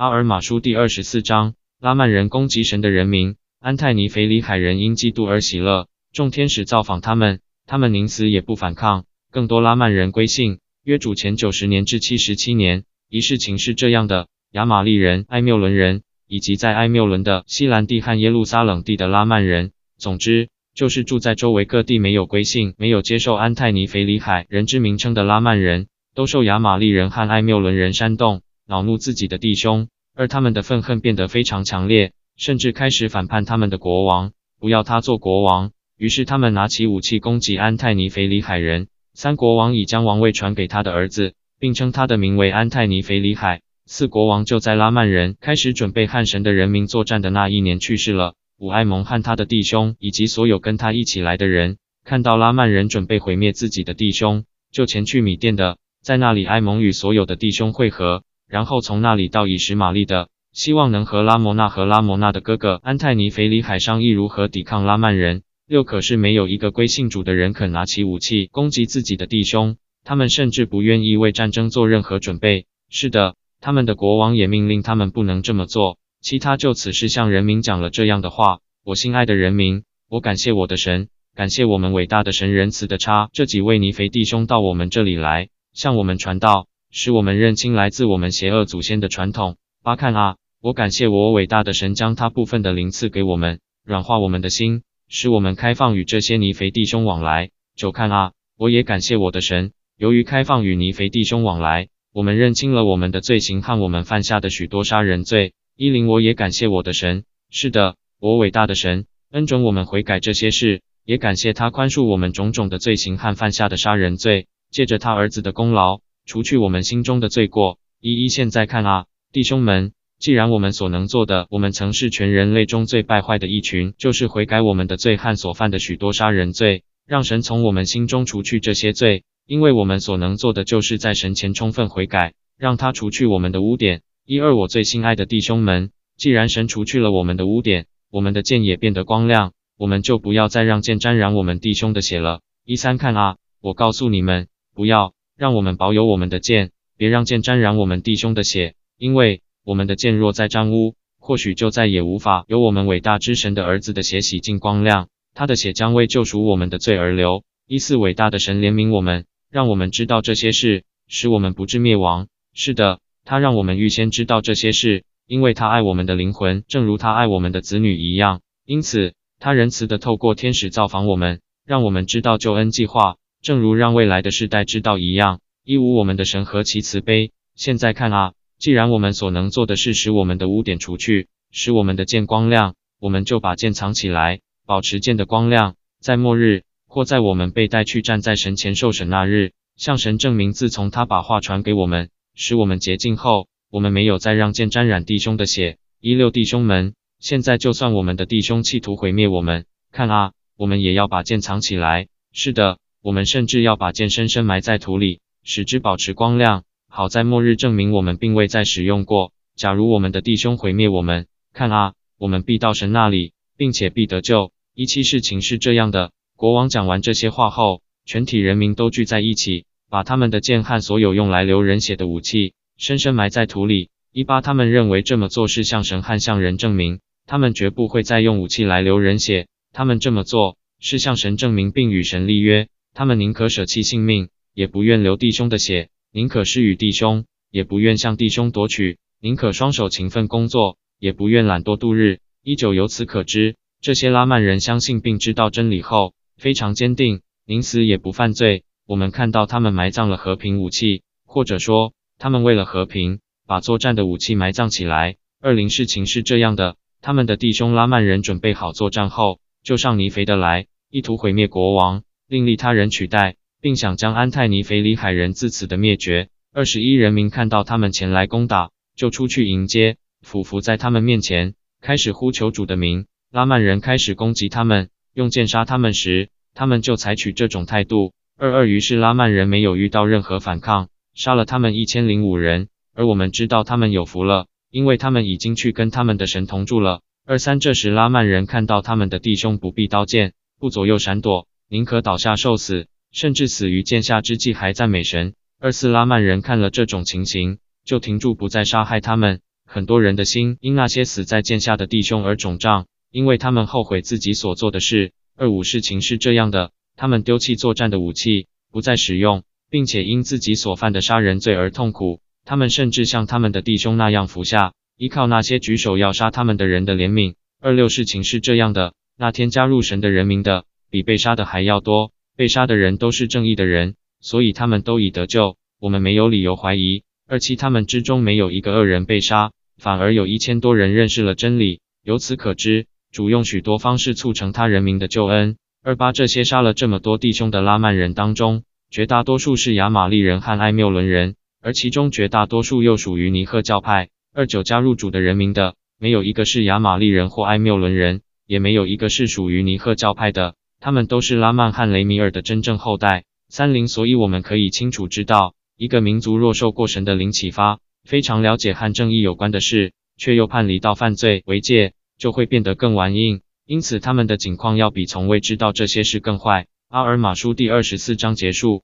阿尔马书第二十四章，拉曼人攻击神的人民，安泰尼腓里海人因嫉妒而喜乐，众天使造访他们，他们宁死也不反抗。更多拉曼人归信。约主前九十年至七十七年，一事情是这样的：亚玛利人、埃缪伦人，以及在埃缪伦的西兰地和耶路撒冷地的拉曼人，总之就是住在周围各地没有归信、没有接受安泰尼腓里海人之名称的拉曼人，都受亚玛利人和埃缪伦人煽动。恼怒自己的弟兄，而他们的愤恨变得非常强烈，甚至开始反叛他们的国王，不要他做国王。于是他们拿起武器攻击安泰尼腓里海人。三国王已将王位传给他的儿子，并称他的名为安泰尼腓里海。四国王就在拉曼人开始准备汉神的人民作战的那一年去世了。武艾蒙和他的弟兄以及所有跟他一起来的人，看到拉曼人准备毁灭自己的弟兄，就前去米店的，在那里埃蒙与所有的弟兄会合。然后从那里到以实玛利的，希望能和拉摩纳和拉摩纳的哥哥安泰尼腓里海商议如何抵抗拉曼人。六可是没有一个归信主的人肯拿起武器攻击自己的弟兄，他们甚至不愿意为战争做任何准备。是的，他们的国王也命令他们不能这么做。其他就此事向人民讲了这样的话：我心爱的人民，我感谢我的神，感谢我们伟大的神仁慈的差这几位尼腓弟兄到我们这里来，向我们传道。使我们认清来自我们邪恶祖先的传统。八看啊，我感谢我伟大的神将他部分的灵赐给我们，软化我们的心，使我们开放与这些尼肥弟兄往来。九看啊，我也感谢我的神，由于开放与尼肥弟兄往来，我们认清了我们的罪行和我们犯下的许多杀人罪。一零我也感谢我的神，是的，我伟大的神恩准我们悔改这些事，也感谢他宽恕我们种种的罪行和犯下的杀人罪，借着他儿子的功劳。除去我们心中的罪过，一一现在看啊，弟兄们，既然我们所能做的，我们曾是全人类中最败坏的一群，就是悔改我们的罪和所犯的许多杀人罪，让神从我们心中除去这些罪，因为我们所能做的，就是在神前充分悔改，让他除去我们的污点。一二，我最心爱的弟兄们，既然神除去了我们的污点，我们的剑也变得光亮，我们就不要再让剑沾染我们弟兄的血了。一三，看啊，我告诉你们，不要。让我们保有我们的剑，别让剑沾染我们弟兄的血，因为我们的剑若再沾污，或许就再也无法由我们伟大之神的儿子的血洗净光亮。他的血将为救赎我们的罪而流。一四伟大的神怜悯我们，让我们知道这些事，使我们不致灭亡。是的，他让我们预先知道这些事，因为他爱我们的灵魂，正如他爱我们的子女一样。因此，他仁慈的透过天使造访我们，让我们知道救恩计划。正如让未来的世代知道一样，一无我们的神何其慈悲！现在看啊，既然我们所能做的是使我们的污点除去，使我们的剑光亮，我们就把剑藏起来，保持剑的光亮，在末日或在我们被带去站在神前受审那日，向神证明，自从他把话传给我们，使我们洁净后，我们没有再让剑沾染弟兄的血。一六弟兄们，现在就算我们的弟兄企图毁灭我们，看啊，我们也要把剑藏起来。是的。我们甚至要把剑深深埋在土里，使之保持光亮，好在末日证明我们并未再使用过。假如我们的弟兄毁灭我们，看啊，我们必到神那里，并且必得救。一期事情是这样的：国王讲完这些话后，全体人民都聚在一起，把他们的剑和所有用来流人血的武器深深埋在土里。一八他们认为这么做是向神和向人证明，他们绝不会再用武器来流人血。他们这么做是向神证明，并与神立约。他们宁可舍弃性命，也不愿流弟兄的血；宁可施与弟兄，也不愿向弟兄夺取；宁可双手勤奋工作，也不愿懒惰度日。依旧由此可知，这些拉曼人相信并知道真理后，非常坚定，宁死也不犯罪。我们看到他们埋葬了和平武器，或者说，他们为了和平，把作战的武器埋葬起来。二零事情是这样的：他们的弟兄拉曼人准备好作战后，就上尼肥的来，意图毁灭国王。另立他人取代，并想将安泰尼腓里海人自此的灭绝。二十一人民看到他们前来攻打，就出去迎接，俯伏在他们面前，开始呼求主的名。拉曼人开始攻击他们，用剑杀他们时，他们就采取这种态度。二二于是拉曼人没有遇到任何反抗，杀了他们一千零五人。而我们知道他们有福了，因为他们已经去跟他们的神同住了。二三这时拉曼人看到他们的弟兄不必刀剑，不左右闪躲。宁可倒下受死，甚至死于剑下之际还赞美神。二四拉曼人看了这种情形，就停住不再杀害他们，很多人的心因那些死在剑下的弟兄而肿胀，因为他们后悔自己所做的事。二五事情是这样的，他们丢弃作战的武器，不再使用，并且因自己所犯的杀人罪而痛苦。他们甚至像他们的弟兄那样服下，依靠那些举手要杀他们的人的怜悯。二六事情是这样的，那天加入神的人民的，比被杀的还要多。被杀的人都是正义的人，所以他们都已得救。我们没有理由怀疑。二七他们之中没有一个恶人被杀。反而有一千多人认识了真理，由此可知，主用许多方式促成他人民的救恩。二八这些杀了这么多弟兄的拉曼人当中，绝大多数是亚玛利人和艾缪伦人，而其中绝大多数又属于尼赫教派。二九加入主的人民的，没有一个是亚玛利人或艾缪伦人，也没有一个是属于尼赫教派的，他们都是拉曼和雷米尔的真正后代。三零，所以我们可以清楚知道，一个民族若受过神的灵启发。非常了解和正义有关的事，却又叛离到犯罪为戒，就会变得更顽硬。因此，他们的境况要比从未知道这些事更坏。阿尔马书第二十四章结束。